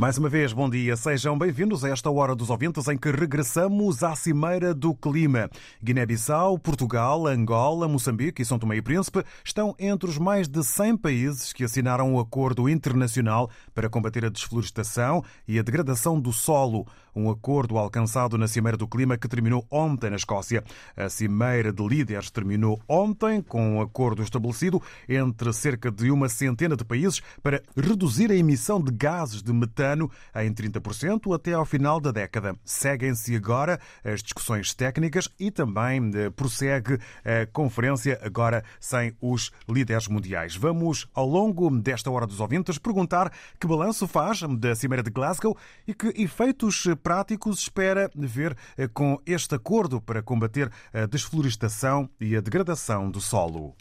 Mais uma vez, bom dia. Sejam bem-vindos a esta hora dos ouvintes em que regressamos à Cimeira do Clima. Guiné-Bissau, Portugal, Angola, Moçambique e São Tomé e Príncipe estão entre os mais de 100 países que assinaram o um acordo internacional para combater a desflorestação e a degradação do solo. Um acordo alcançado na Cimeira do Clima que terminou ontem na Escócia. A Cimeira de Líderes terminou ontem com um acordo estabelecido entre cerca de uma centena de países para reduzir a emissão de gases de metano ano em 30% até ao final da década. Seguem-se agora as discussões técnicas e também eh, prossegue a conferência agora sem os líderes mundiais. Vamos, ao longo desta hora dos ouvintes, perguntar que balanço faz da Cimeira de Glasgow e que efeitos práticos espera ver eh, com este acordo para combater a desflorestação e a degradação do solo.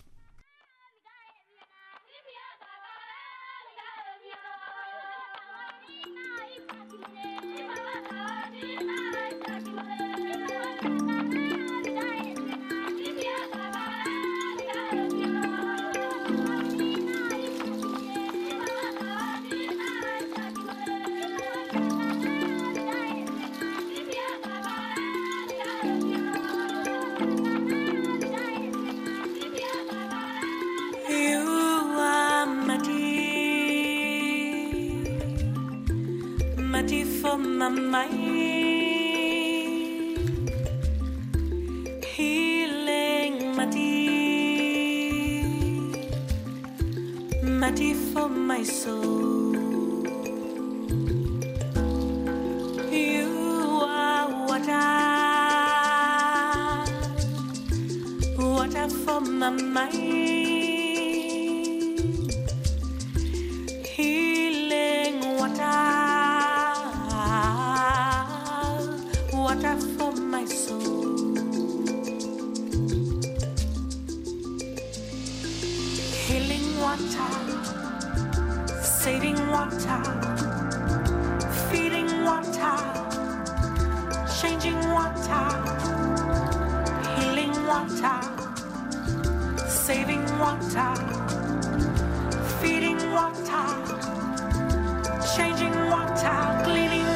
Changing water, healing water, saving water, feeding water, changing water, cleaning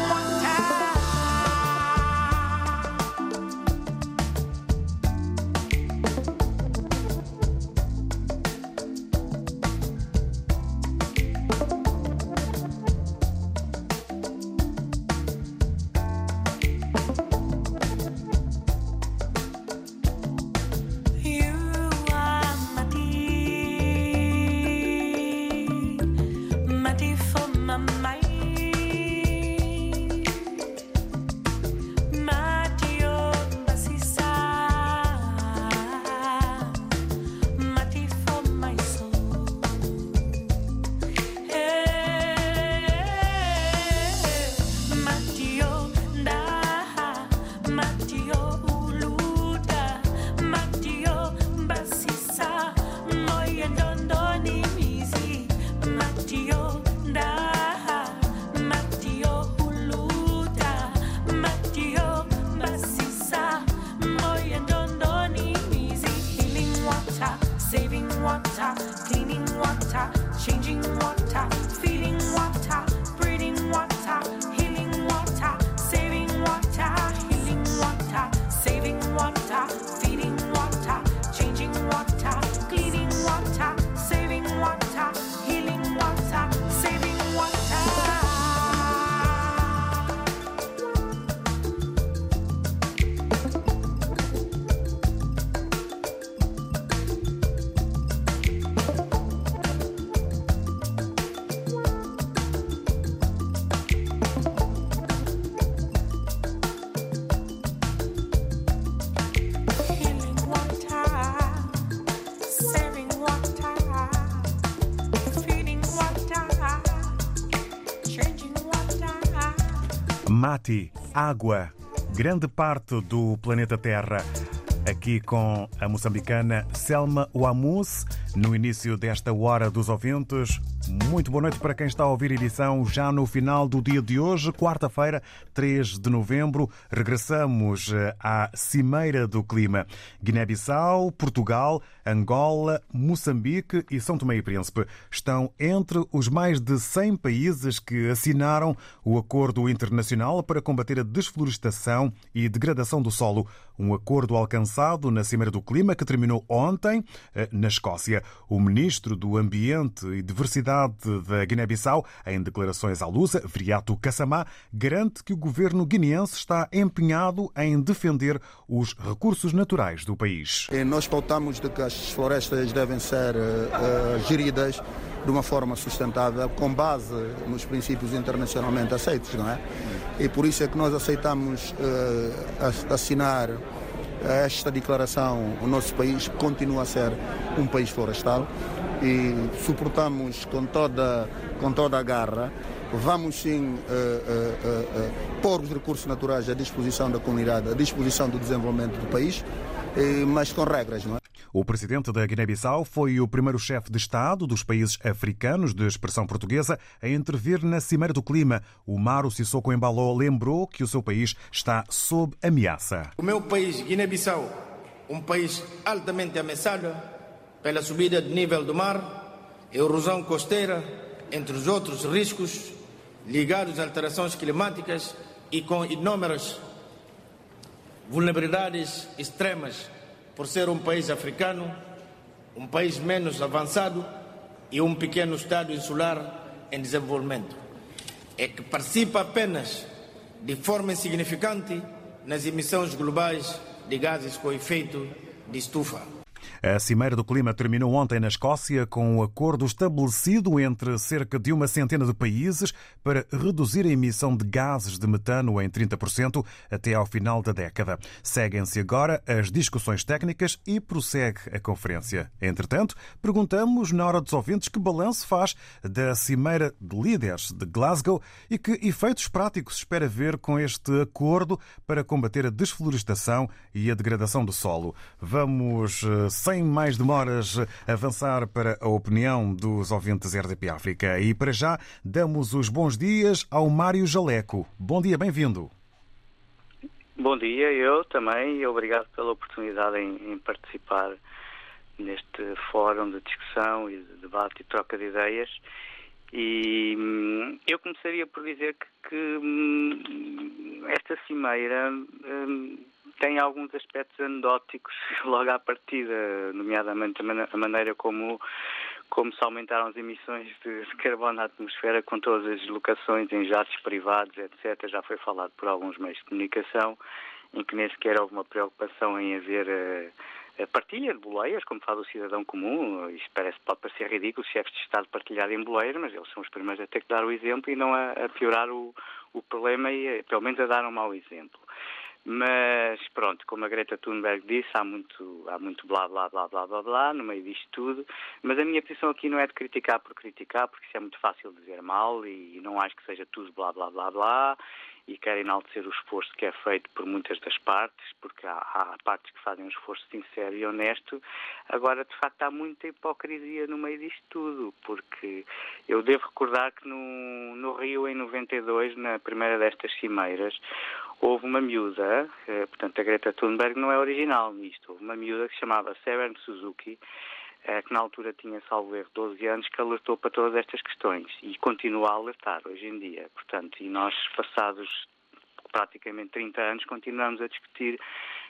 Água, grande parte do planeta Terra. Aqui com a moçambicana Selma Wamus, no início desta Hora dos Ouvintes. Muito boa noite para quem está a ouvir a edição já no final do dia de hoje, quarta-feira, 3 de novembro. Regressamos eh, à Cimeira do Clima. Guiné-Bissau, Portugal, Angola, Moçambique e São Tomé e Príncipe estão entre os mais de 100 países que assinaram o Acordo Internacional para combater a desflorestação e degradação do solo. Um acordo alcançado na Cimeira do Clima que terminou ontem eh, na Escócia. O ministro do Ambiente e Diversidade da Guiné-Bissau, em declarações à Lusa, Vriato Kassamá, garante que o governo guineense está empenhado em defender os recursos naturais do país. E nós pautamos de que as florestas devem ser uh, geridas de uma forma sustentável, com base nos princípios internacionalmente aceitos, não é? E por isso é que nós aceitamos uh, assinar esta declaração. O nosso país continua a ser um país florestal e suportamos com toda, com toda a garra. Vamos sim uh, uh, uh, pôr os recursos naturais à disposição da comunidade, à disposição do desenvolvimento do país, mas com regras, não é? O presidente da Guiné-Bissau foi o primeiro chefe de Estado dos países africanos de expressão portuguesa a intervir na Cimeira do Clima. O Maro Sissoko Embaló lembrou que o seu país está sob ameaça. O meu país, Guiné-Bissau, um país altamente ameaçado pela subida de nível do mar, erosão costeira, entre os outros riscos ligados a alterações climáticas e com inúmeras vulnerabilidades extremas por ser um país africano, um país menos avançado e um pequeno Estado insular em desenvolvimento. É que participa apenas de forma insignificante nas emissões globais de gases com efeito de estufa. A Cimeira do Clima terminou ontem na Escócia com um acordo estabelecido entre cerca de uma centena de países para reduzir a emissão de gases de metano em 30% até ao final da década. Seguem-se agora as discussões técnicas e prossegue a conferência. Entretanto, perguntamos na hora dos ouvintes que balanço faz da Cimeira de Líderes de Glasgow e que efeitos práticos espera ver com este acordo para combater a desflorestação e a degradação do solo. Vamos eh, sem mais demoras, avançar para a opinião dos ouvintes RDP África. E para já, damos os bons dias ao Mário Jaleco. Bom dia, bem-vindo. Bom dia, eu também, obrigado pela oportunidade em, em, participar neste fórum de discussão e de debate e troca de ideias. E hum, eu começaria por dizer que, que hum, esta cimeira hum, tem alguns aspectos anedóticos logo à partida, nomeadamente a maneira como, como se aumentaram as emissões de, carbono na atmosfera com todas as deslocações em jatos privados, etc. Já foi falado por alguns meios de comunicação, em que nem sequer houve uma preocupação em haver a, a partilha de boleias, como fala o cidadão comum. Isto parece, pode parecer ridículo, chefes de Estado partilharem boleias, mas eles são os primeiros a ter que dar o exemplo e não a, a piorar o, o problema e, pelo menos, a dar um mau exemplo. Mas pronto, como a Greta Thunberg disse, há muito, há muito blá blá blá blá blá blá no meio disto tudo. Mas a minha posição aqui não é de criticar por criticar, porque isso é muito fácil dizer mal e não acho que seja tudo blá blá blá blá e quero enaltecer o esforço que é feito por muitas das partes, porque há, há, partes que fazem um esforço sincero e honesto. Agora, de facto, há muita hipocrisia no meio disto tudo, porque eu devo recordar que no, no Rio, em 92, na primeira destas cimeiras, houve uma miúda, eh, portanto, a Greta Thunberg não é original nisto, houve uma miúda que se chamava Severn Suzuki, eh, que na altura tinha, salvo erro, 12 anos, que alertou para todas estas questões e continua a alertar hoje em dia. Portanto, e nós, passados praticamente 30 anos, continuamos a discutir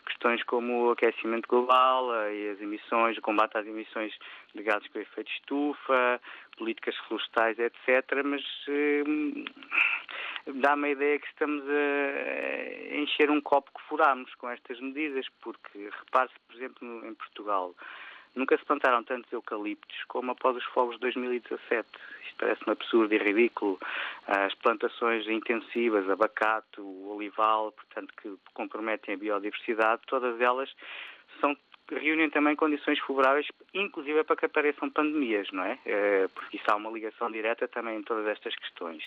questões como o aquecimento global eh, e as emissões, o combate às emissões de gases com efeito de estufa, políticas florestais, etc. Mas eh, dá-me a ideia que estamos a encher um copo que furámos com estas medidas, porque repare-se, por exemplo, em Portugal, Nunca se plantaram tantos eucaliptos como após os fogos de 2017. Isto parece-me absurdo e ridículo. As plantações intensivas, abacate, olival, portanto, que comprometem a biodiversidade, todas elas são reúnem também condições favoráveis, inclusive para que apareçam pandemias, não é? Eh, porque isso há uma ligação direta também em todas estas questões.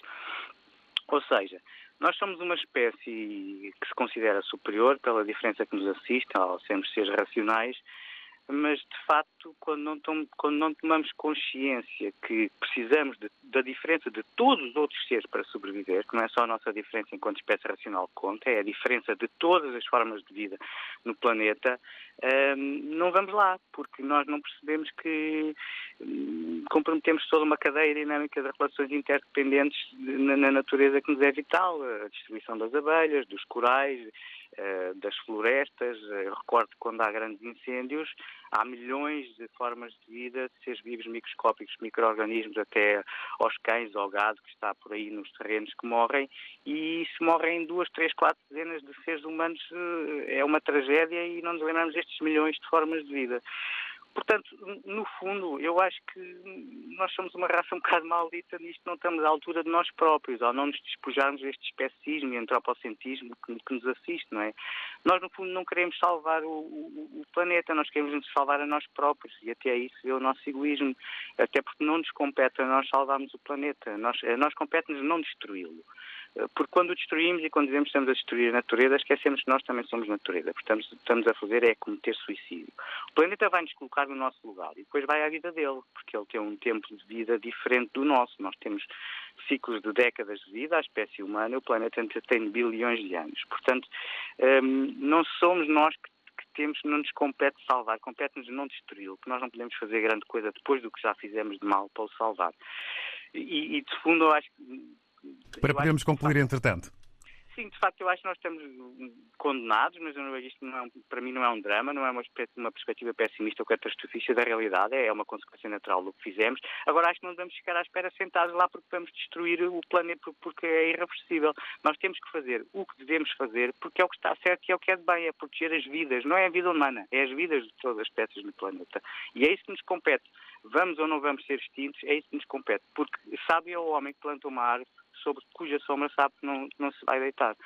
Ou seja, Nós somos uma espécie que se considera superior pela diferença que nos assiste, ao sermos seres racionais, mas de facto, quando não, tom, quando não tomamos consciência que precisamos de, da diferença de todos os outros seres para sobreviver, que não é só a nossa diferença enquanto espécie racional que conta, é a diferença de todas as formas de vida no planeta, hum, não vamos lá, porque nós não percebemos que hum, comprometemos toda uma cadeia dinâmica de relações interdependentes na, na natureza que nos é vital, a distribuição das abelhas, dos corais, eh, das florestas. Eu recordo que quando há grandes incêndios, há milhões de formas de vida, de seres vivos microscópicos, micro-organismos, até aos cães, ao gado que está por aí nos terrenos que morrem, e se morrem duas, três, quatro dezenas de seres humanos, eh, é uma tragédia e não nos lembramos destes milhões de formas de vida. Portanto, no fundo, eu acho que nós somos uma raça um bocado maldita nisto, não estamos à altura de nós próprios, ao não nos despojarmos deste especismo e antropocentrismo que, que, nos assiste, não é? Nós, no fundo, não queremos salvar o, o, o, planeta, nós queremos nos salvar a nós próprios e até se vê o nosso egoísmo, até porque não nos compete a nós salvarmos o planeta, nós, a nós compete-nos não destruí-lo. Porque quando o destruímos e quando dizemos que estamos a destruir a natureza, esquecemos que nós também somos natureza. Portanto, estamos a fazer é cometer suicídio. O planeta vai nos colocar no nosso lugar e depois vai à vida dele, porque ele tem um tempo de vida diferente do nosso. Nós temos ciclos de décadas de vida, a espécie humana, o planeta tem bilhões de anos. Portanto, hum, não somos nós que temos, não nos compete salvar, compete-nos não destruí-lo, porque nós não podemos fazer grande coisa depois do que já fizemos de mal para o salvar. E, e de fundo, eu acho que para podermos concluir, entretanto. Sim, de facto, eu acho que nós estamos condenados, mas isto não é, para mim não é um drama, não é uma, uma perspectiva pessimista ou catastrofista da realidade, é uma consequência natural do que fizemos. Agora, acho que não devemos ficar à espera sentados lá porque vamos destruir o planeta porque é irreversível. Nós temos que fazer o que devemos fazer porque é o que está certo e é o que é de bem, é proteger as vidas, não é a vida humana, é as vidas de todas as espécies no planeta. E é isso que nos compete. Vamos ou não vamos ser extintos, é isso que nos compete. Porque sabe é o homem que planta uma árvore sobre cuja sombra sabe que não, não se vai deitar.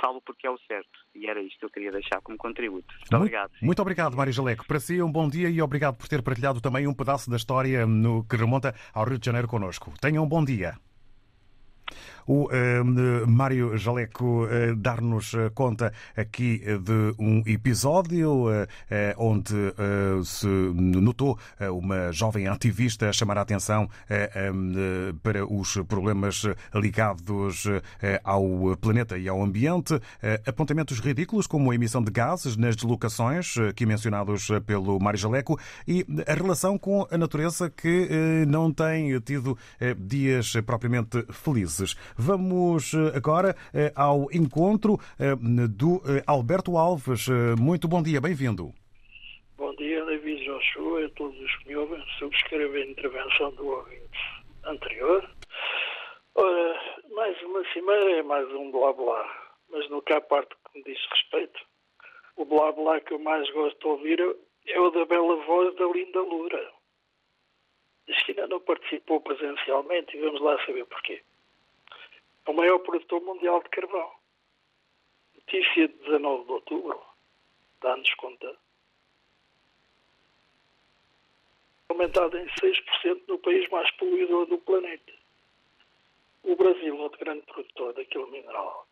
Falo porque é o certo. E era isto que eu queria deixar como contributo. Muito, muito obrigado. Muito obrigado, Mário Jaleco. Para si, um bom dia e obrigado por ter partilhado também um pedaço da história no que remonta ao Rio de Janeiro connosco. Tenham um bom dia o uh, Mário Jaleco uh, dar-nos eh, conta aqui de um episódio uh, onde se notou uma jovem ativista a chamar a atenção um, para os problemas ligados ao planeta e ao ambiente, apontamentos ridículos como a emissão de gases nas deslocações, aqui mencionados pelo Mário Jaleco, e a relação com a natureza que não tem tido dias propriamente felizes. Vamos eh, agora eh, ao encontro eh, do Alberto Alves. Muito bom dia, bem-vindo. Bom dia, David Joshua a todos os que me ouvem. Subscrevo a intervenção do ouvinte anterior. Ora, mais uma cimeira é mais um blá blá, mas que há parte que me diz respeito, o blá blá que eu mais gosto de ouvir é o da bela voz da Linda Lura. Diz que ainda não participou presencialmente e vamos lá saber porquê é o maior produtor mundial de carvão. Notícia de 19 de outubro dá-nos conta. Aumentado em 6% no país mais poluidor do planeta. O Brasil, outro grande produtor daquele mineral.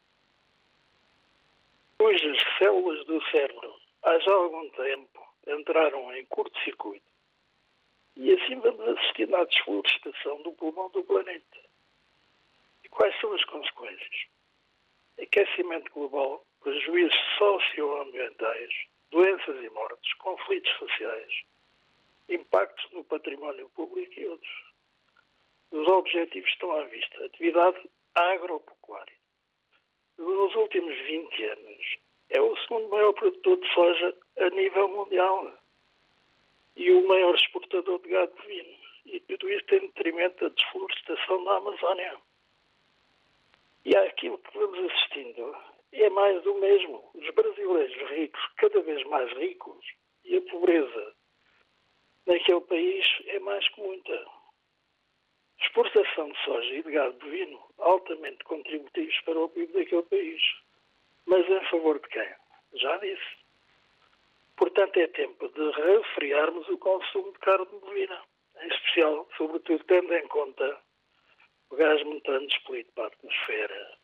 Cujas células do cérebro, há já algum tempo, entraram em curto-circuito. E assim vamos assistindo à desflorestação do pulmão do planeta Quais são as consequências? Aquecimento global, prejuízos socioambientais, doenças e mortes, conflitos sociais, impactos no património público e outros. Os objetivos estão à vista. Atividade agropecuária. Nos últimos 20 anos, é o segundo maior produtor de soja a nível mundial e o maior exportador de gado bovino. E tudo isto em detrimento da desflorestação da Amazónia. E aquilo que vamos assistindo é mais do mesmo. Os brasileiros ricos, cada vez mais ricos, e a pobreza naquele país é mais que muita. Exportação de soja e de gado bovino altamente contributivos para o PIB daquele país. Mas em favor de quem? Já disse. Portanto, é tempo de refriarmos o consumo de carne bovina, em especial, sobretudo tendo em conta o gás metano expelido para a atmosfera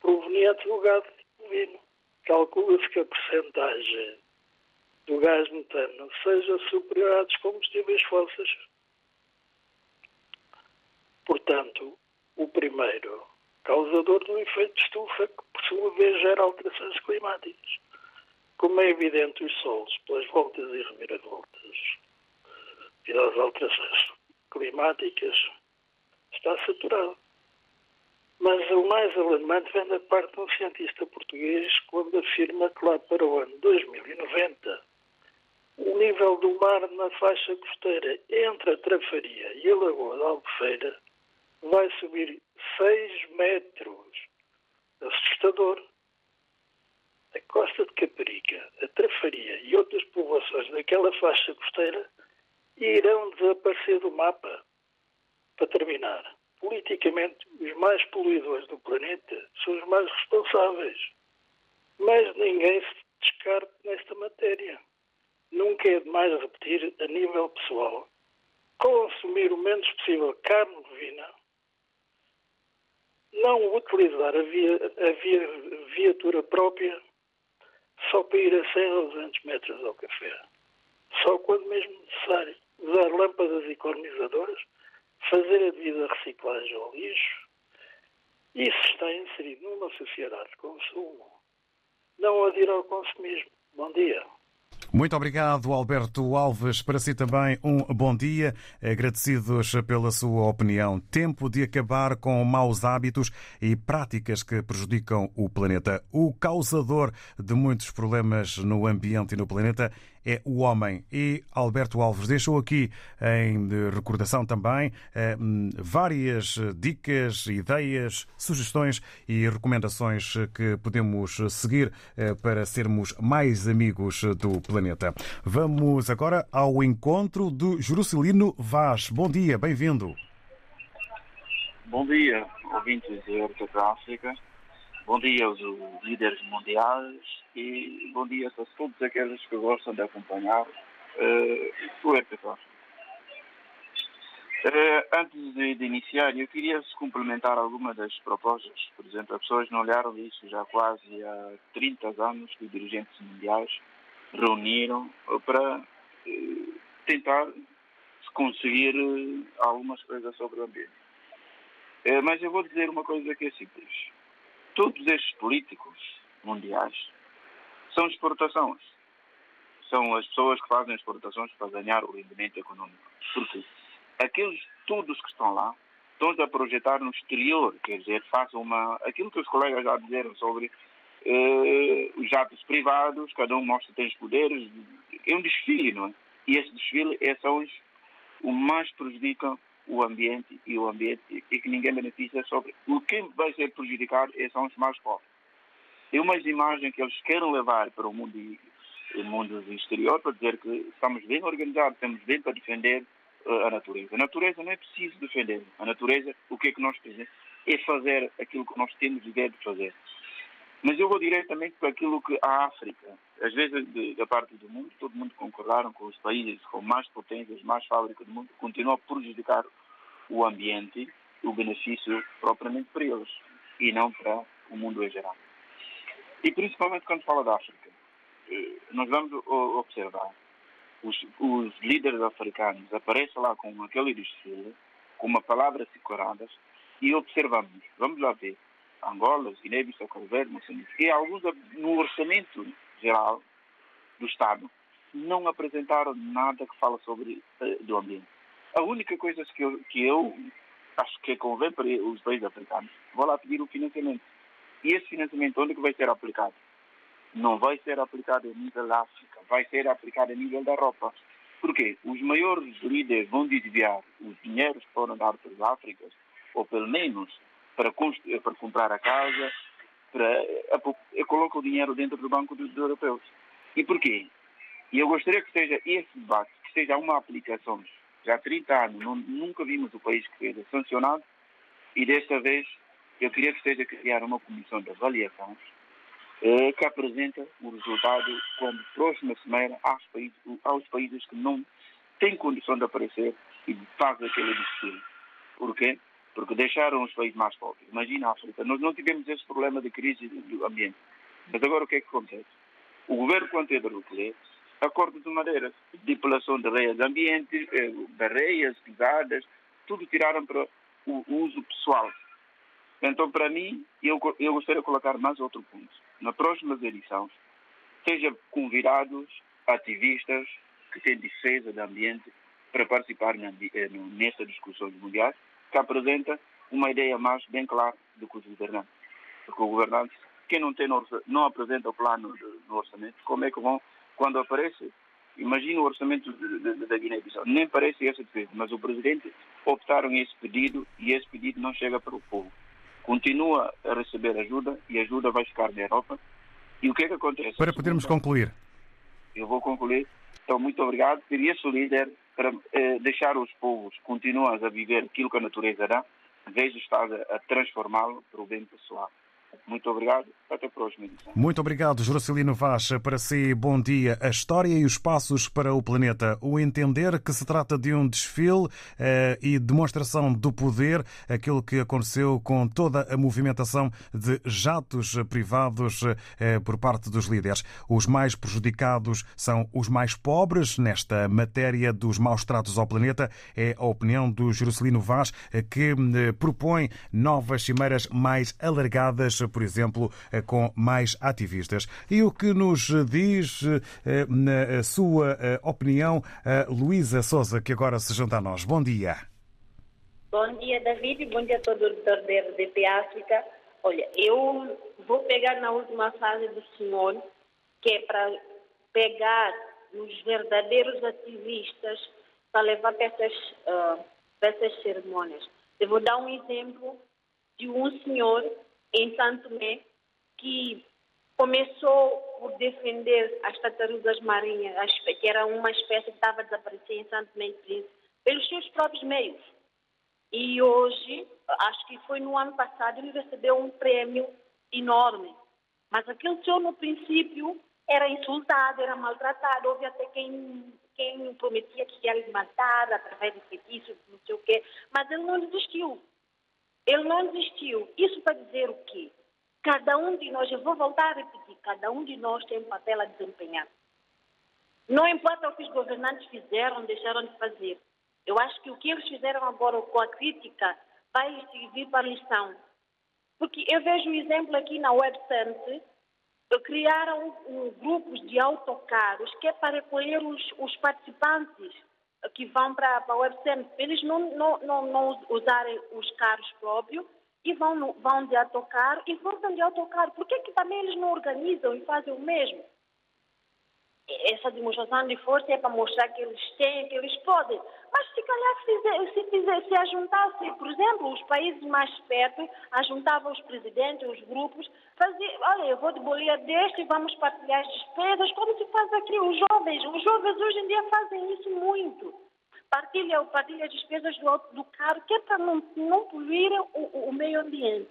proveniente do gado bovino. Calcula-se que a percentagem do gás metano seja superior à dos combustíveis fósseis. Portanto, o primeiro causador do efeito de estufa, que por sua vez gera alterações climáticas. Como é evidente, os solos, pelas voltas e reviravoltas e das alterações climáticas, está saturado. Mas o mais alarmante vem da parte de um cientista português quando afirma que lá para o ano 2090 o nível do mar na faixa costeira entre a Trafaria e a Lagoa da Albufeira vai subir 6 metros. Assustador. A costa de Caparica, a Trafaria e outras povoações daquela faixa costeira irão desaparecer do mapa. Para terminar, politicamente, os mais poluidores do planeta são os mais responsáveis. Mas ninguém se descarte nesta matéria. Nunca é demais repetir, a nível pessoal, consumir o menos possível carne bovina, não utilizar a, via, a via, viatura própria só para ir a 100 ou 200 metros ao café. Só quando mesmo necessário. Usar lâmpadas economizadoras, fazer a devida reciclagem ao lixo. Isso está inserido numa sociedade de consumo. Não adir ao consumismo. Bom dia. Muito obrigado, Alberto Alves. Para si também um bom dia. Agradecidos pela sua opinião. Tempo de acabar com maus hábitos e práticas que prejudicam o planeta. O causador de muitos problemas no ambiente e no planeta é o homem. E Alberto Alves deixou aqui em recordação também eh, várias dicas, ideias, sugestões e recomendações que podemos seguir eh, para sermos mais amigos do planeta. Vamos agora ao encontro do Jerusalino Vaz. Bom dia, bem-vindo. Bom dia, ouvintes da Horta África. Bom dia aos líderes mundiais e bom dia a todos aqueles que gostam de acompanhar uh, o RTP. Uh, antes de, de, iniciar, eu queria complementar algumas das propostas. Por exemplo, as pessoas não olharam isso já quase há 30 anos que os dirigentes mundiais reuniram para uh, tentar conseguir algumas coisas sobre o ambiente. mas eu vou dizer uma coisa que é simples todos estes políticos mundiais são exportações. São as pessoas que fazem exportações para ganhar o rendimento econômico. Porque aqueles todos que estão lá estão a projetar no exterior, quer dizer, façam uma. aquilo que os colegas já disseram sobre eh, os jatos privados, cada um mostra que tem os poderes, é um desfile, não é? E esse desfile é são os o mais prejudicam o ambiente e o ambiente e que ninguém beneficia sobre o que vai ser prejudicado são os mais pobres. É uma imagem que eles querem levar para o mundo, o mundo exterior para dizer que estamos bem organizados, estamos bem para defender uh, a natureza. A natureza não é preciso defender. A natureza, o que é que nós precisamos? É fazer aquilo que nós temos ideia de fazer. Mas eu vou diretamente para aquilo que a África, às vezes de, da parte do mundo, todo mundo concordaram com os países com mais potências, mais fábricas do mundo, continuam a prejudicar o ambiente, o benefício propriamente para eles e não para o mundo em geral. E principalmente quando fala da África, eh, nós vamos observar os, os líderes africanos aparecem lá com aquele desfile, com uma palavra decoradas e observamos, vamos lá ver, Angola, Guiné-Bissau, Cabo Verde, Moçambique, e alguns no orçamento geral do Estado não apresentaram nada que fala sobre uh, do ambiente. A única coisa que eu, que eu acho que convém para os países africanos, vou lá pedir o financiamento. E esse financiamento onde é que vai ser aplicado? Não vai ser aplicado a nível da África, vai ser aplicado a nível da Europa. Porque os maiores líderes vão desviar os dinheiros que foram dados para as Áfricas, ou pelo menos para, para comprar a casa, para, eu coloco o dinheiro dentro do banco dos, europeus. E porquê? E eu gostaria que seja esse debate, que seja uma aplicação. Já há 30 anos não, nunca vimos o país que seja sancionado e desta vez eu queria que seja criada uma comissão de avaliação eh, que apresenta o resultado como próxima semana aos países, aos países que não têm condição de aparecer e faz aquele desfile. Porquê? Porque deixaram os países mais pobres. Imagina a África, nós não tivemos esse problema de crise do ambiente. Mas agora o que é que acontece? O governo, entra no poder, acorda de maneira de depilação de areias de ambiente, eh, barreiras, pisadas, tudo tiraram para o uso pessoal. Então, para mim, eu, eu gostaria de colocar mais outro ponto. Na próximas edições, sejam convidados ativistas que têm defesa do ambiente para participar eh, nesta discussão mundial, que apresenta uma ideia mais bem clara do que os governantes. Porque o governante, quem não, tem, não apresenta o plano no orçamento, como é que vão, quando aparece, imagina o orçamento da Guiné-Bissau, nem aparece essa defesa, mas o presidente optaram esse pedido e esse pedido não chega para o povo. Continua a receber ajuda e a ajuda vai ficar na Europa. E o que é que acontece? Para podermos concluir. Eu vou concluir. Então, muito obrigado. Queria líder para eh, deixar os povos continuar a viver aquilo que a natureza dá, em vez de estar a, a transformá-lo para o bem pessoal. Muito obrigado. Até próxima edição. Muito obrigado, Juracelino Vaz. Para si, bom dia. A história e os passos para o planeta. O entender que se trata de um desfile eh, e demonstração do poder, aquilo que aconteceu com toda a movimentação de jatos privados eh, por parte dos líderes. Os mais prejudicados são os mais pobres nesta matéria dos maus tratos ao planeta. É a opinião do Juracelino Vaz, eh, que eh, propõe novas cimeiras mais alargadas por exemplo, com mais ativistas. E o que nos diz, eh, na sua eh, opinião, Luísa Souza, que agora se junta a nós. Bom dia. Bom dia, David. Bom dia a todo o da RDP África. Olha, eu vou pegar na última fase do senhor, que é para pegar os verdadeiros ativistas para levar para essas, uh, para essas cerimônias. Eu vou dar um exemplo de um senhor em Santo Tomé, que começou por defender as tartarugas marinhas, que era uma espécie que estava desaparecendo e Príncipe, pelos seus próprios meios. E hoje, acho que foi no ano passado, ele recebeu um prêmio enorme. Mas aquele senhor, no princípio, era insultado, era maltratado. Houve até quem, quem prometia que ia lhe matar através de feitiços, não sei o quê. Mas ele não desistiu. Ele não desistiu. Isso para dizer o quê? Cada um de nós, eu vou voltar a repetir, cada um de nós tem um papel a desempenhar. Não importa o que os governantes fizeram, deixaram de fazer. Eu acho que o que eles fizeram agora com a crítica vai servir para lição. Porque eu vejo um exemplo aqui na Web Center, criaram um, grupos de autocarros que é para recolher os, os participantes que vão para, para o webcam, eles não, não, não, não usarem os carros próprios e vão, vão de autocarro e voltam de autocarro. Por que, que também eles não organizam e fazem o mesmo? Essa demonstração de força é para mostrar que eles têm, que eles podem. Mas se calhar se, se, fizer, se ajuntasse, por exemplo, os países mais perto, ajuntavam os presidentes, os grupos, fazia, olha, eu vou de bolia deste vamos partilhar as despesas, como se faz aqui os jovens. Os jovens hoje em dia fazem isso muito. Partilha, partilha as despesas do, do carro, que é para não, não poluir o, o meio ambiente.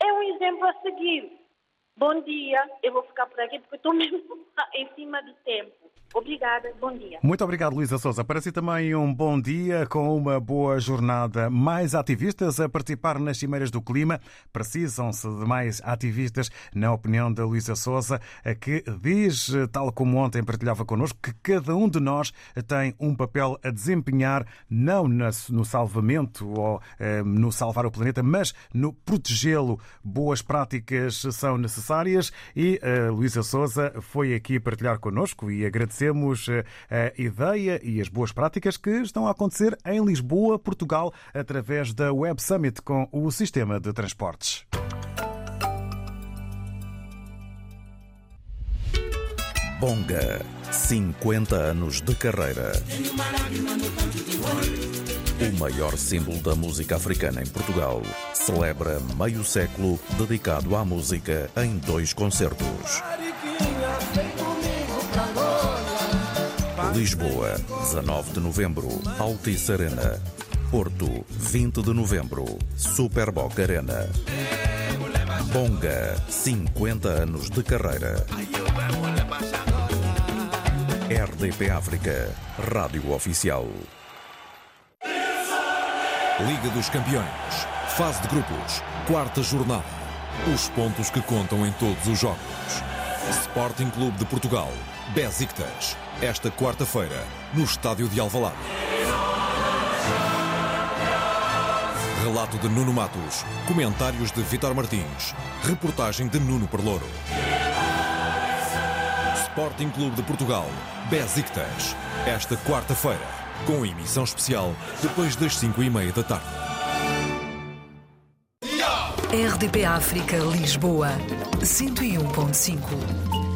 É um exemplo a seguir. Bom dia, eu vou ficar por aqui porque estou mesmo em cima do tempo. Obrigada, bom dia. Muito obrigado, Luísa Souza. Para si também um bom dia com uma boa jornada. Mais ativistas a participar nas Cimeiras do Clima. Precisam-se de mais ativistas, na opinião da Luísa Souza, que diz, tal como ontem partilhava connosco, que cada um de nós tem um papel a desempenhar, não no salvamento ou eh, no salvar o planeta, mas no protegê-lo. Boas práticas são necessárias e a eh, Luísa Souza foi aqui partilhar connosco e agradecer agradecemos eh, a ideia e as boas práticas que estão a acontecer em Lisboa, Portugal, através da Web Summit com o sistema de transportes. Bonga, 50 anos de carreira. O maior símbolo da música africana em Portugal celebra meio século dedicado à música em dois concertos. Lisboa, 19 de novembro, Altice Arena. Porto, 20 de novembro, Superboc Arena. Bonga, 50 anos de carreira. RDP África, Rádio Oficial. Liga dos Campeões. Fase de grupos, quarta jornada. Os pontos que contam em todos os jogos. Sporting Clube de Portugal, Besiktas. Esta quarta-feira, no estádio de Alvalade. Relato de Nuno Matos, comentários de Vitor Martins, reportagem de Nuno Perlouro. Sporting Clube de Portugal, Besiktas. Esta quarta-feira, com emissão especial depois das 5 e meia da tarde. RDP África Lisboa 101.5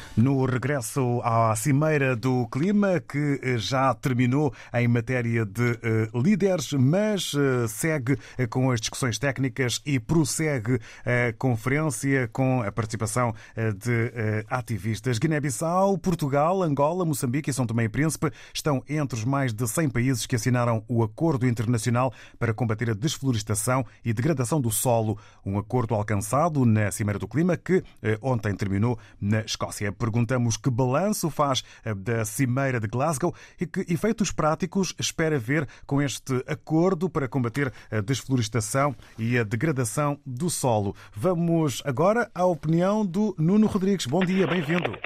No regresso à Cimeira do Clima, que já terminou em matéria de uh, líderes, mas uh, segue com as discussões técnicas e prossegue a conferência com a participação de ativistas. Guiné-Bissau, Portugal, Angola, Moçambique e São Tomé e Príncipe estão entre os mais de 100 países que assinaram o Acordo Internacional para combater a desflorestação e degradação do solo, um acordo alcançado na Cimeira do Clima que ontem terminou na Escócia. Perguntamos que balanço faz da Cimeira de Glasgow e que efeitos práticos espera ver com este acordo para combater a desflorestação e a degradação do solo. Vamos agora à opinião do Nuno Rodrigues. Bom dia, bem-vindo.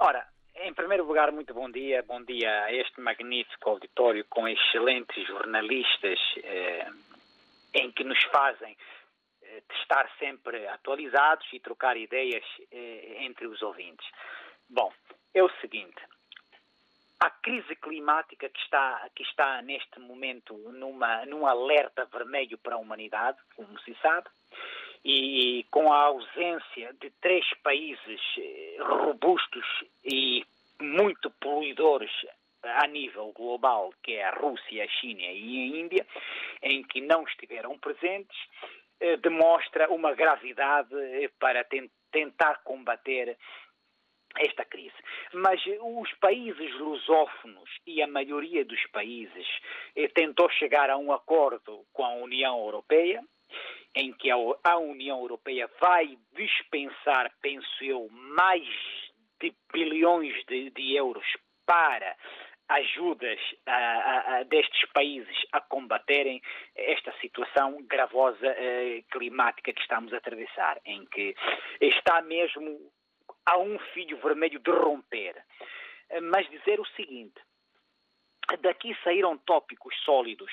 Ora, em primeiro lugar, muito bom dia. Bom dia a este magnífico auditório com excelentes jornalistas eh, em que nos fazem estar sempre atualizados e trocar ideias eh, entre os ouvintes. Bom, é o seguinte. A crise climática que está, que está neste momento numa, num alerta vermelho para a humanidade, como se sabe, e com a ausência de três países eh, robustos e muito poluidores a nível global, que é a Rússia, a China e a Índia, em que não estiveram presentes, demonstra uma gravidade eh, para tentar combater esta crise. Mas os países lusófonos e a maioria dos países eh, tentou chegar a um acordo com a União Europeia, em que a União Europeia vai dispensar, penso eu, mais de bilhões de, de euros para ajudas destes países a combaterem esta situação gravosa eh, climática que estamos a atravessar, em que está mesmo a um fio vermelho de romper. Mas dizer o seguinte, Daqui saíram tópicos sólidos,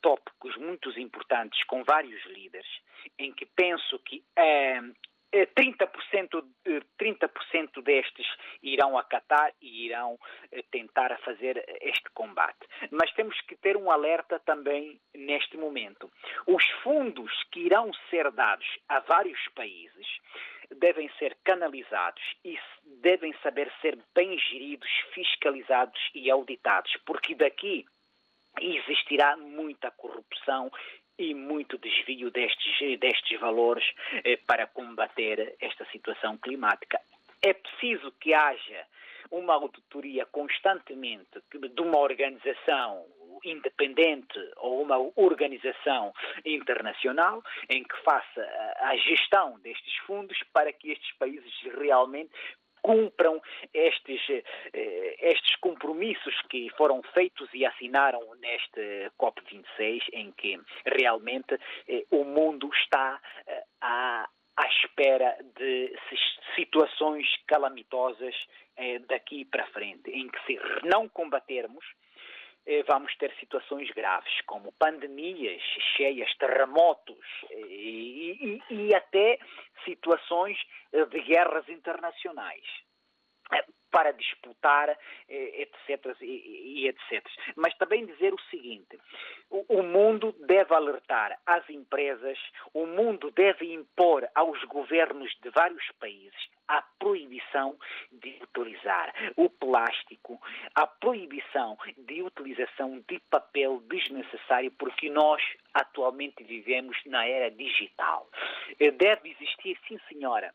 tópicos muito importantes, com vários líderes, em que penso que eh, 30%, eh, 30 eh, destes irão acatar e irão eh, tentar fazer este combate. Mas temos que ter um alerta também neste momento. Os fundos que irão ser dados a vários países devem ser canalizados e devem saber ser bem geridos, fiscalizados e auditados, porque daqui existirá muita corrupção e muito desvio destes, destes valores eh, para combater esta situação climática. É preciso que haja uma auditoria constantemente de uma organização independente ou uma organização internacional em que faça a gestão destes fundos para que estes países realmente cumpram estes, eh, estes compromissos que foram feitos e assinaram neste COP26, em que realmente eh, o mundo está eh, à, à espera de situações calamitosas daqui para frente, em que se não combatermos vamos ter situações graves, como pandemias cheias, terremotos e, e, e até situações de guerras internacionais para disputar, eh, etc. e etc. Mas também dizer o seguinte: o mundo deve alertar às empresas, o mundo deve impor aos governos de vários países a proibição de utilizar o plástico, a proibição de utilização de papel desnecessário, porque nós atualmente vivemos na era digital. Eh, deve existir, sim senhora,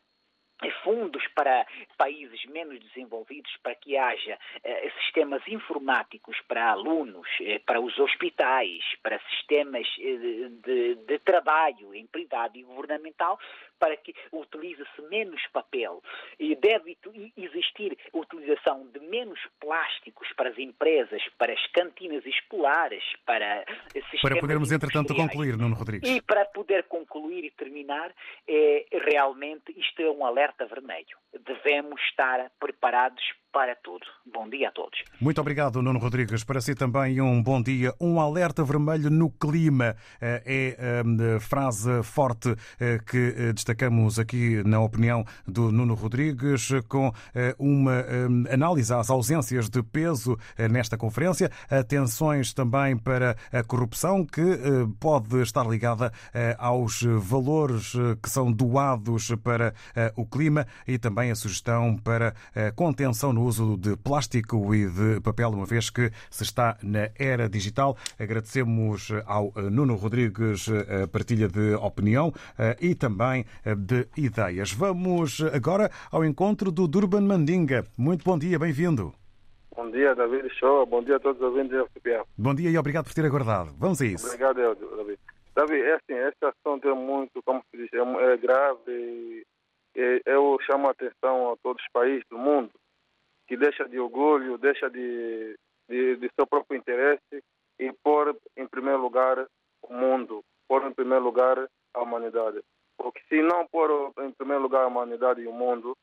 fundos para países menos desenvolvidos, para que haja eh, sistemas informáticos para alunos, eh, para os hospitais, para sistemas eh, de, de, trabalho em privado e governamental, para que utilize-se menos papel. E deve existir utilização de menos plásticos para as empresas, para as cantinas escolares, para sistemas Para podermos, entretanto, concluir, Nuno Rodrigues. E para poder concluir e terminar, é, realmente isto é um alerta vermelho. Devemos estar preparados para tudo. Bom dia a todos. Muito obrigado, Nuno Rodrigues. Para si também um bom dia. Um alerta vermelho no clima eh, é a eh, frase forte eh, que destacamos aqui na opinião do Nuno Rodrigues, com uma análise às ausências de peso nesta conferência, atenções também para a corrupção, que pode estar ligada aos valores que são doados para o clima e também a sugestão para a contenção no uso de plástico e de papel, uma vez que se está na era digital. Agradecemos ao Nuno Rodrigues a partilha de opinião eh, e também eh, de ideias. Vamos agora ao encontro do Durban Mandinga. Muito bom dia, bem-vindo. Bom dia, David Show. Bom dia a todos os ouvintes da RTPA. Bom dia e obrigado por ter aguardado. Vamos a isso. Obrigado, David. David, é assim, este assunto é muito, como se diz, é, é grave e eu chamo a atenção a todos os países do mundo que deixa de orgulho, deixa de, de, de seu próprio interesse e pôr em primeiro lugar o mundo, pôr em primeiro lugar a humanidade. Porque se não pôr em primeiro lugar a humanidade e o mundo,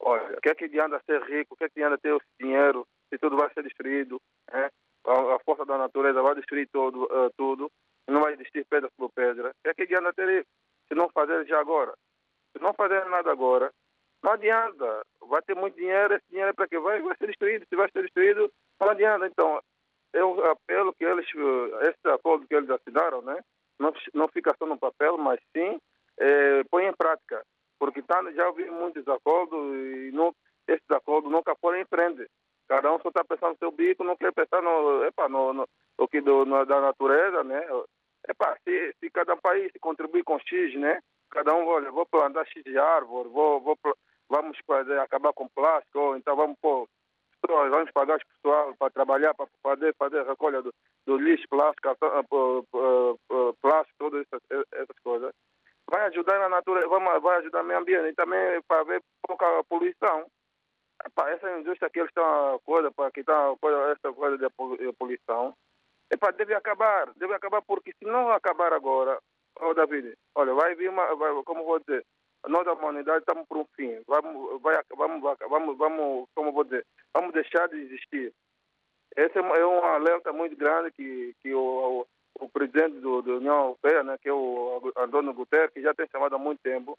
olha, o que é que adianta ser rico, o que é que adianta ter o dinheiro, se tudo vai ser destruído, né? a, a, força da natureza vai destruir todo, uh, tudo, não vai existir pedra por pedra. O que é que adianta ter isso, se não fazer já agora? Se não fazer nada agora, não adianta. Vai ter muito dinheiro, esse dinheiro é para que vai, vai ser destruído. Se vai ser destruído, não adianta. Então, eu apelo que eles, esse acordo que eles assinaram, né, não, não fica só no papel, mas sim é, põe em prática. Porque tá, já ouvi muitos acordos e não, esses acordos nunca foram em frente. Cada um só está pensando no seu bico, não quer pensar no, epa, no, no, no que do, no, da natureza, né? Epa, se, se cada país contribuir com X, né? Cada um, olha, vou plantar X de árvore, vou, vou vamos fazer, acabar com plástico, ou então vamos pôr vamos pagar os pessoal para trabalhar, para fazer, fazer a recolha do, do lixo, plástico, plástico, todas essas, essas coisas. Vai ajudar na natureza, vai ajudar o meio ambiente e também para ver pouca poluição. Essa indústria que eles estão coisa para quitar coisa, essa coisa de poluição, epá, deve acabar, deve acabar porque se não acabar agora, oh David, olha, vai vir uma, vai, como vou dizer, nós da humanidade estamos por um fim. Vamos, vai, vamos, vamos, vamos, como vou dizer, vamos deixar de existir. Esse é um alerta muito grande que, que o, o, o presidente do, da União Europeia, né, que é o Antônio Guterres, que já tem chamado há muito tempo,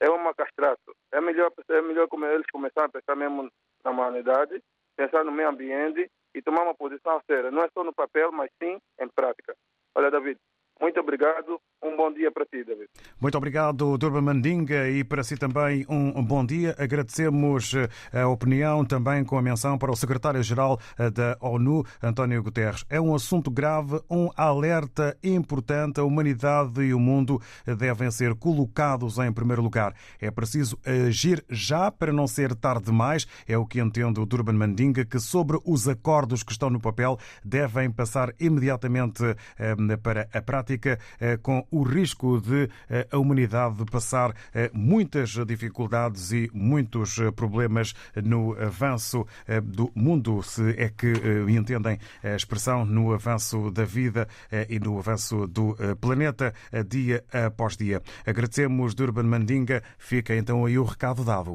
é uma castrato. É melhor, é melhor como eles começarem a pensar mesmo na humanidade, pensar no meio ambiente e tomar uma posição séria. Não é só no papel, mas sim em prática. Olha, David, muito obrigado. Um bom dia para ti, David. Muito obrigado, Durba Mandinga, e para si também um bom dia. Agradecemos eh, a opinião também com a menção para o secretário-geral eh, da ONU, António Guterres. É um assunto grave, um alerta importante. A humanidade e o mundo devem ser colocados em primeiro lugar. É preciso agir já para não ser tarde demais. É o que entende o Durban Mandinga, que sobre os acordos que estão no papel devem passar imediatamente eh, para a prática eh, com o risco de eh, a humanidade passar eh, muitas dificuldades e muitos problemas no avanço do mundo, se é que entendem a expressão, no avanço da vida e no avanço do planeta, dia após dia. Agradecemos Durban Mandinga. Fica então aí o recado dado.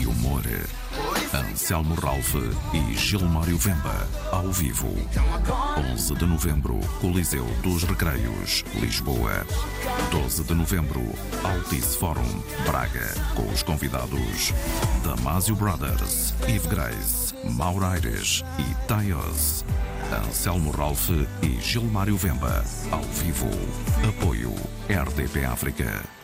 e humor. Anselmo Ralph e Gilmário Vemba, ao vivo. 11 de novembro, Coliseu dos Recreios, Lisboa. 12 de novembro, Altice Forum, Braga, com os convidados Damasio Brothers, Yves Grace, Mauro Aires e Taios. Anselmo Ralph e Gilmário Vemba. Ao vivo. Apoio RDP África.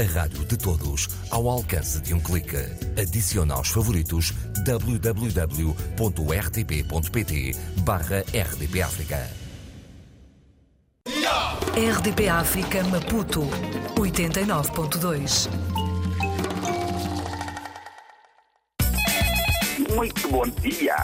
A rádio de todos, ao alcance de um clique. Adicione aos favoritos www.rtp.pt barra RDP África. RDP África Maputo 89.2 Muito bom dia.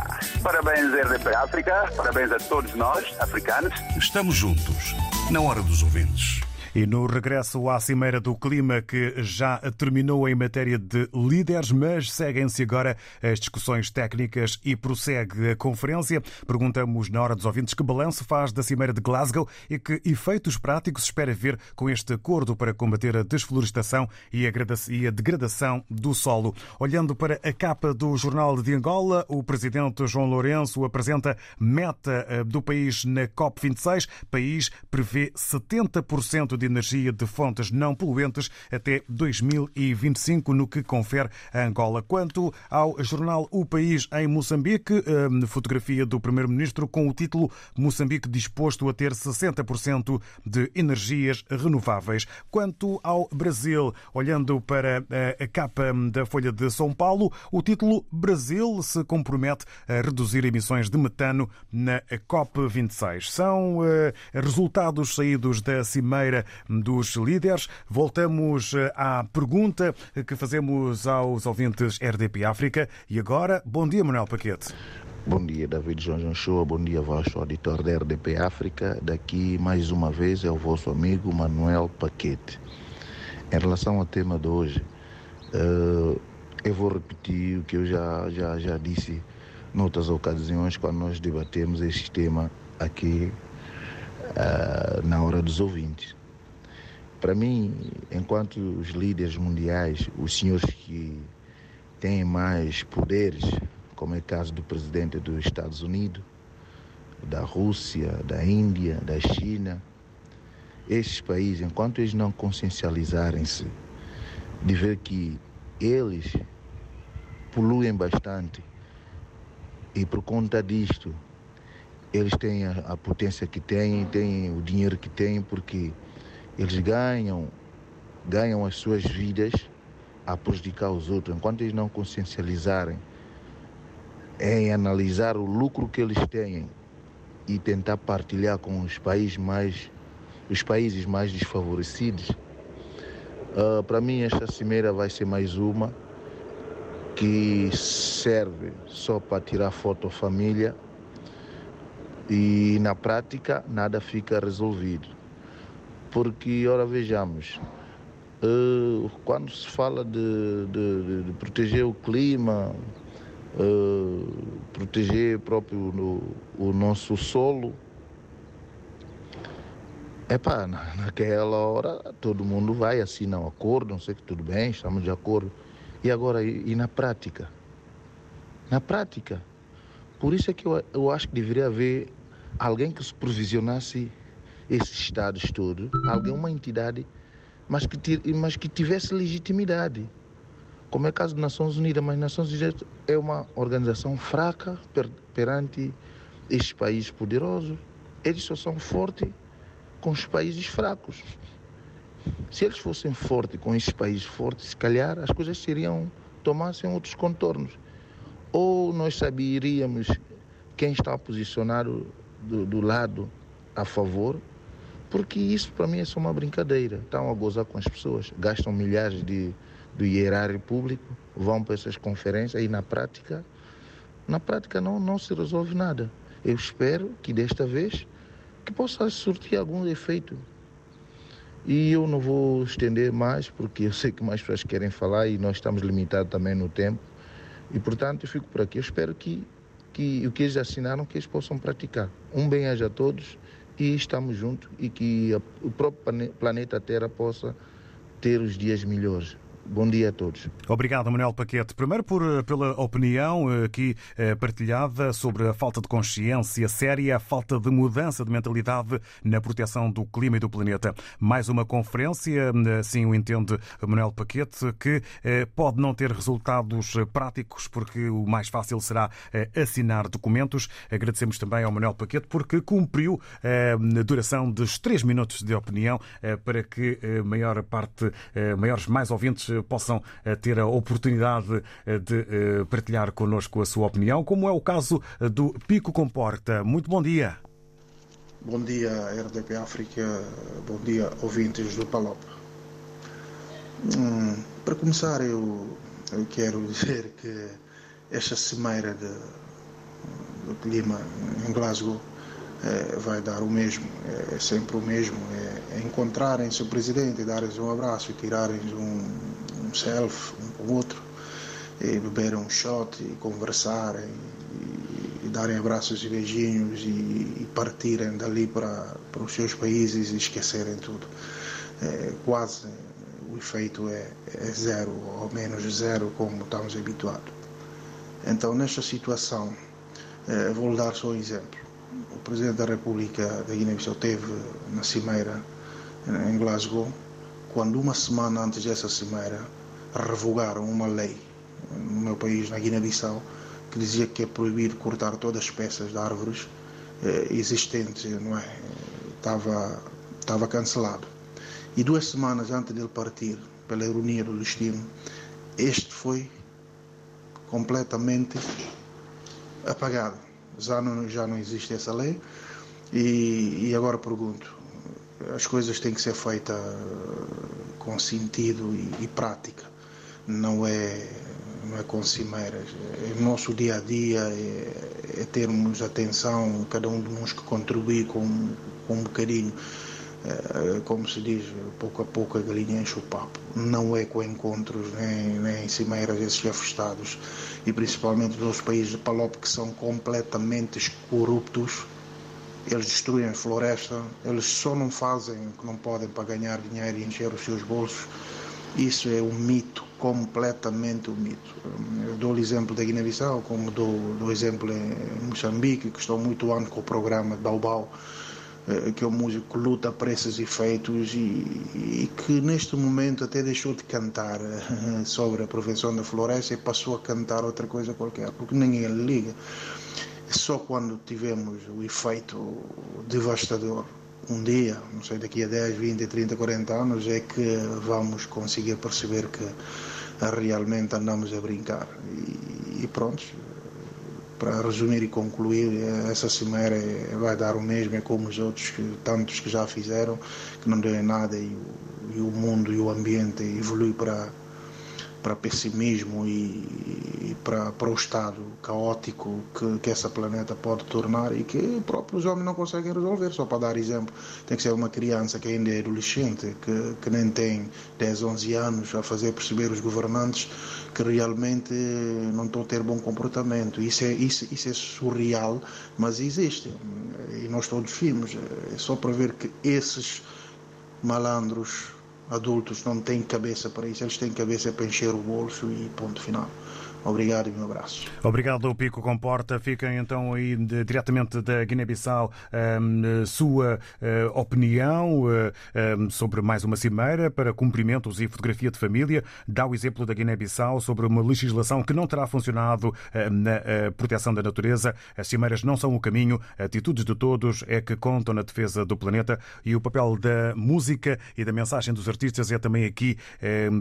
Parabéns, RDP África. Parabéns a todos nós, africanos. Estamos juntos, na hora dos ouvintes. E no regresso à Cimeira do Clima, que já terminou em matéria de líderes, mas seguem-se agora as discussões técnicas e prossegue a conferência. Perguntamos na hora dos ouvintes que balanço faz da Cimeira de Glasgow e que efeitos práticos espera ver com este acordo para combater a desflorestação e a degradação do solo. Olhando para a capa do Jornal de Angola, o presidente João Lourenço apresenta meta eh, do país na COP26. O país prevê 70% de energia de fontes não poluentes até 2025, no que confere a Angola. Quanto ao jornal O País em Moçambique, hum, fotografia do primeiro-ministro com o título Moçambique disposto a ter 60% de energias renováveis. Quanto ao Brasil, olhando para eh, a capa da Folha de São Paulo, o título Brasil se compromete a reduzir emissões de metano na COP26. São eh, resultados saídos da cimeira dos líderes. Voltamos eh, à pergunta que fazemos aos ouvintes RDP África. E agora, bom dia, Manuel Paquete. Bom dia, David João Shoa. Bom dia, vosso auditor da RDP África. Daqui, mais uma vez, é o vosso amigo Manuel Paquete. Em relação ao tema de hoje, uh, eu vou repetir o que eu já, já, já disse noutras ocasiões quando nós debatemos este tema aqui uh, na hora dos ouvintes. Para mim, enquanto os líderes mundiais, os senhores que têm mais poderes, como é o caso do presidente dos Estados Unidos, da Rússia, da Índia, da China, esses países, enquanto eles não consciencializarem-se de ver que eles poluem bastante e por conta disto eles têm a, a potência que têm, têm o dinheiro que têm, porque eles ganham, ganham as suas vidas a prejudicar os outros. Enquanto eles não consciencializarem em analisar o lucro que eles têm e tentar partilhar com os países mais, os países mais desfavorecidos, uh, para mim esta cimeira vai ser mais uma que serve só para tirar foto família e na prática nada fica resolvido. Porque, ora vejamos, uh, quando se fala de, de, de proteger o clima, uh, proteger próprio no, o nosso solo, Epá, naquela hora todo mundo vai, assinar um acordo, não sei que tudo bem, estamos de acordo. E agora, e, e na prática? Na prática. Por isso é que eu, eu acho que deveria haver alguém que supervisionasse esses estados todos, alguém, uma entidade, mas que, mas que tivesse legitimidade. Como é o caso das Nações Unidas, mas Nações Unidas é uma organização fraca per, perante estes países poderosos. Eles só são fortes com os países fracos. Se eles fossem fortes com esses países fortes, se calhar as coisas seriam tomassem outros contornos. Ou nós saberíamos quem está posicionado do, do lado a favor, porque isso para mim é só uma brincadeira. Estão a gozar com as pessoas, gastam milhares de, do erário público, vão para essas conferências e na prática, na prática não, não se resolve nada. Eu espero que desta vez que possa surtir algum efeito. E eu não vou estender mais, porque eu sei que mais pessoas querem falar e nós estamos limitados também no tempo. E portanto eu fico por aqui. Eu espero que que o que eles assinaram que eles possam praticar. Um bem-aja a todos e estamos juntos e que o próprio planeta Terra possa ter os dias melhores. Bom dia a todos. Obrigado, Manuel Paquete. Primeiro por, eh, pela opinião eh, aqui eh, partilhada sobre a falta de consciência séria, a falta de mudança de mentalidade na proteção do clima e do planeta. Mais uma conferência, assim o entende Manuel Paquete, que pode não ter resultados práticos, porque o mais fácil será assinar documentos. Agradecemos também ao Manuel Paquete porque cumpriu a duração dos três minutos de opinião para que maior parte, maiores mais ouvintes possam eh, ter a oportunidade eh, de eh, partilhar connosco a sua opinião, como é o caso do Pico Comporta. Muito bom dia. Bom dia, RDP África. Bom dia, ouvintes do Palop. Hum, para começar, eu, eu, quero dizer que esta cimeira de, do clima em Glasgow é, vai dar o mesmo, é, sempre o mesmo. É, é encontrarem-se o presidente, darem-lhes um abraço e tirarem-lhes um, um selfie um com o outro, e beberem um shot e conversarem e, e darem abraços e beijinhos e, e, partirem dali para, para os seus países e esquecerem tudo. É, quase o efeito é, é zero, ou menos zero, como estamos habituados. Então, nesta situação, é, vou dar só um exemplo o Presidente da República da Guiné-Bissau teve na cimeira em Glasgow, quando uma semana antes dessa cimeira revogaram uma lei no meu país, na Guiné-Bissau, que dizia que é proibido cortar todas as peças de árvores eh, existentes, não é? Estava, estava cancelado. E duas semanas antes dele partir, pela ironia do destino, este foi completamente apagado já não, já não existe essa lei. E, e agora pergunto, as coisas têm que ser feitas com sentido e, e prática, não é, não é com cimeiras. É, o nosso dia a dia é, é termos atenção, cada um de nós que contribui com, com um bocadinho. É, como se diz, pouco a pouco a galinha enche o papo. Não é com encontros nem, nem cimeiras esses afastados e principalmente dos países de Palop que são completamente corruptos. Eles destruem a floresta, eles só não fazem o que não podem para ganhar dinheiro e encher os seus bolsos. Isso é um mito, completamente um mito. Eu dou o exemplo da Guiné-Bissau, como dou, dou exemplo em Moçambique, que estou muito ano com o programa de Baubau eh, que é um músico que luta para esses efeitos e, e, que neste momento até deixou de cantar eh, sobre a prevenção da floresta e passou a cantar outra coisa qualquer, porque ninguém lhe liga. Só quando tivemos o efeito devastador, um dia, não sei, daqui a 10, 20, 30, 40 anos, é que vamos conseguir perceber que realmente andamos a brincar. E, e pronto, para resumir e concluir, essa cimeira vai dar o mesmo, é como os outros, tantos que já fizeram, que não deu em nada e, e o mundo e o ambiente evolui para para pessimismo e, e para, para o estado caótico que, que essa planeta pode tornar e que próprios homens não conseguem resolver. Só para dar exemplo, tem que ser uma criança que ainda é adolescente, que, que nem tem 10, 11 anos, a fazer perceber os governantes que realmente não estão a ter bom comportamento. Isso é, isso, isso é surreal, mas existe. E nós todos vimos. É só para ver que esses malandros adultos não têm cabeça para isso, eles têm cabeça para encher o bolso e ponto final. Obrigado e um abraço. Obrigado, Pico Comporta. Fica então aí de, diretamente da Guiné-Bissau um, sua uh, opinião uh, um, sobre mais uma cimeira para cumprimentos e fotografia de família. Dá o exemplo da Guiné-Bissau sobre uma legislação que não terá funcionado uh, na proteção da natureza. As cimeiras não são o caminho. Atitudes de todos é que contam na defesa do planeta e o papel da música e da mensagem dos artistas é também aqui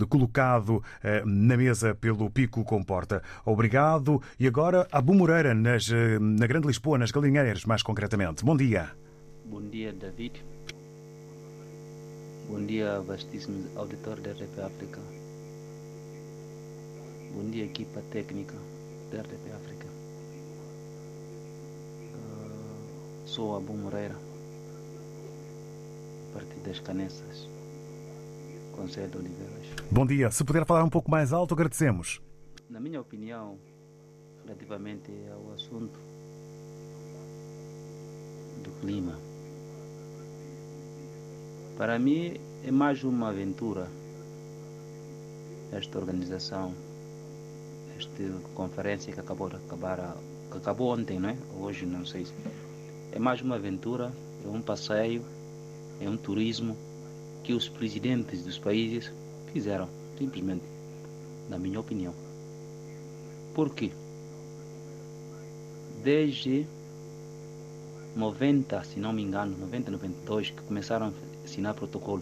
colocado na mesa pelo Pico Comporta. Obrigado. E agora, Abu Moreira, nas, eh, na Grande Lisboa, nas Galinheiras, mais concretamente. Bom dia. Bom dia, David. Bom dia, vastíssimo auditor da RDP África. Bom dia, equipa técnica da RDP África. Uh, sou Abu Moreira, a partir das Canessas, Conselho de Oliveiras. Bom dia. Se puder falar um pouco mais alto, agradecemos. Na minha opinião, relativamente ao assunto do clima, Para mim é mais uma aventura esta organização, esta conferência que acabou de acabar, que acabou ontem, não é? Hoje não sei. É mais uma aventura, é um passeio, é um turismo que os presidentes dos países fizeram, simplesmente, na minha opinião. Por quê? Desde 90, se não me engano, 90, 92, que começaram a assinar protocolo.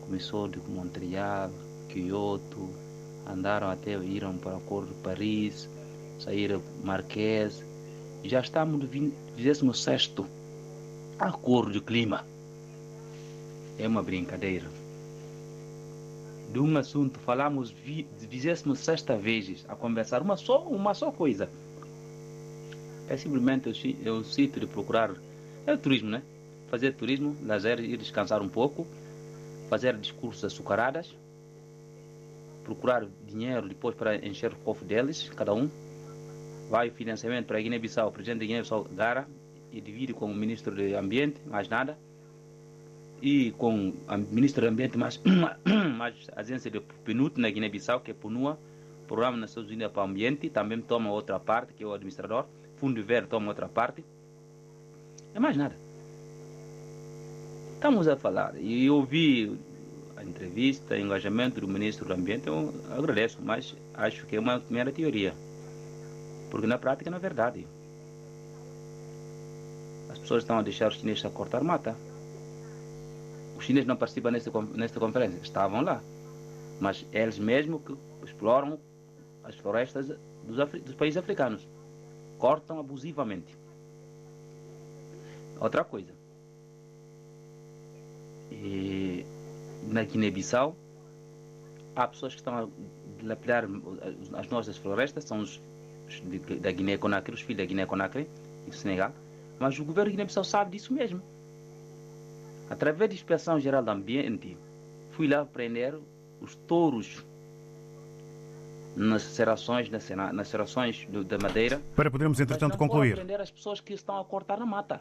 Começou de Montreal, Kyoto, andaram até iram para o Acordo de Paris, saíram Marquês. Já estamos no 26 Acordo de Clima. É uma brincadeira. De um assunto falamos 26 vezes a conversar, uma só, uma só coisa. É simplesmente o, o sítio de procurar. É o turismo, né? Fazer turismo, lazer, ir descansar um pouco, fazer discursos açucaradas, procurar dinheiro depois para encher o cofre deles, cada um. Vai o financiamento para a Guiné-Bissau, o presidente da Guiné-Bissau gara e divide com o ministro do Ambiente, mais nada. E com o ministro do Ambiente, mais, mais a agência de PNUT na Guiné-Bissau, que é PNUA, Programa das Nações Unidas para o Ambiente, também toma outra parte, que é o administrador. Fundo Verde toma outra parte. É mais nada. Estamos a falar. E eu ouvi a entrevista, o engajamento do ministro do Ambiente, eu agradeço, mas acho que é uma mera teoria. Porque na prática não é verdade. As pessoas estão a deixar os chineses a cortar mata. Os chineses não participam nesta, nesta conferência, estavam lá. Mas eles mesmos que exploram as florestas dos, dos países africanos. Cortam abusivamente. Outra coisa. E na Guiné-Bissau, há pessoas que estão a dilapidar as nossas florestas, são os da Guiné-Conakry, os filhos da Guiné-Conakry e do Senegal, mas o governo Guiné-Bissau sabe disso mesmo. Através da Inspeção Geral do Ambiente, fui lá prender os touros nas serações, nas, nas serações da madeira. Para podermos, entretanto, não concluir. prender as pessoas que estão a cortar na mata.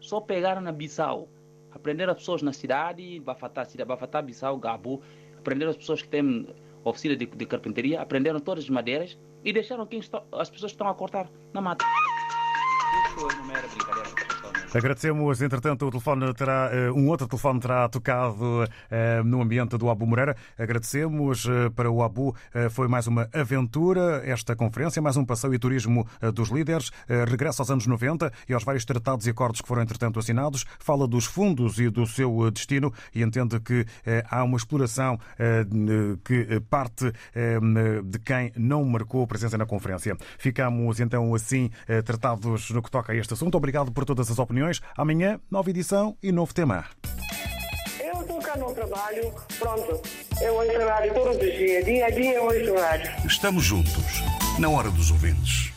Só pegaram na Bissau. Aprenderam as pessoas na cidade, Bafatá, cidade, Bafatá, Bissau, Gabo. Aprenderam as pessoas que têm oficina de, de carpintaria. Aprenderam todas as madeiras e deixaram quem está, as pessoas que estão a cortar na mata. Isso não era brincadeira. Agradecemos, entretanto, o telefone terá, um outro telefone terá tocado no ambiente do Abu Moreira. Agradecemos para o Abu, foi mais uma aventura, esta conferência, mais um passeio e turismo dos líderes. Regressa aos anos 90 e aos vários tratados e acordos que foram, entretanto, assinados. Fala dos fundos e do seu destino e entende que há uma exploração que parte de quem não marcou presença na conferência. Ficamos, então, assim, tratados no que toca a este assunto. Obrigado por todas as opiniões. Amanhã, nova edição e novo tema. Eu estou cá no trabalho, pronto. Eu vou trabalho todos os dias, dia a dia eu vou trabalho. Estamos juntos, na hora dos ouvintes.